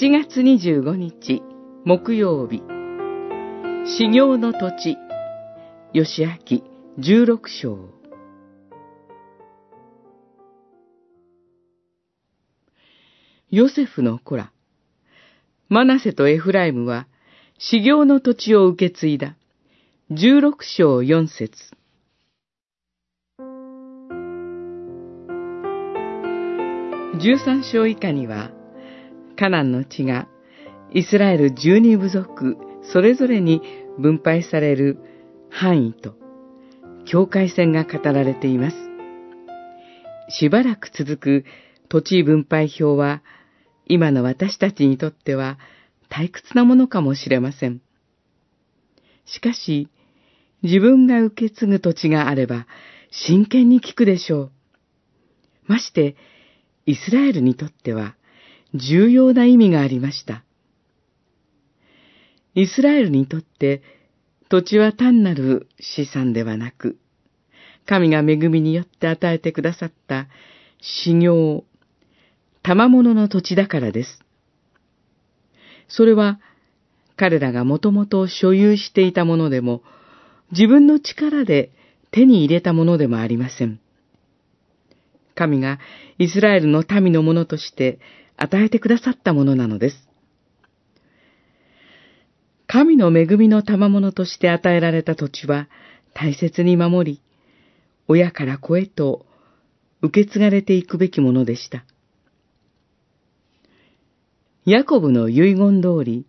7月25日木曜日。修行の土地吉明16章。ヨセフの子らマナセとエフライムは修行の土地を受け継いだ。16章4節。13章以下にはカナンの地がイスラエル十二部族それぞれに分配される範囲と境界線が語られています。しばらく続く土地分配表は今の私たちにとっては退屈なものかもしれません。しかし、自分が受け継ぐ土地があれば真剣に聞くでしょう。まして、イスラエルにとっては重要な意味がありました。イスラエルにとって土地は単なる資産ではなく、神が恵みによって与えてくださった修行、賜物の土地だからです。それは彼らがもともと所有していたものでも、自分の力で手に入れたものでもありません。神がイスラエルの民のものとして与えてくださったものなのです。神の恵みの賜物として与えられた土地は大切に守り、親から子へと受け継がれていくべきものでした。ヤコブの遺言通り、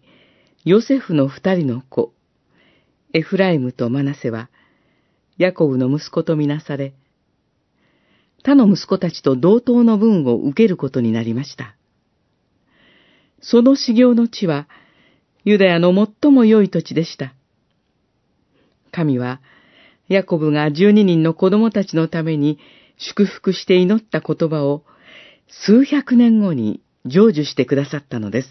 ヨセフの二人の子、エフライムとマナセは、ヤコブの息子とみなされ、他の息子たちと同等の分を受けることになりました。その修行の地は、ユダヤの最も良い土地でした。神は、ヤコブが十二人の子供たちのために祝福して祈った言葉を数百年後に成就してくださったのです。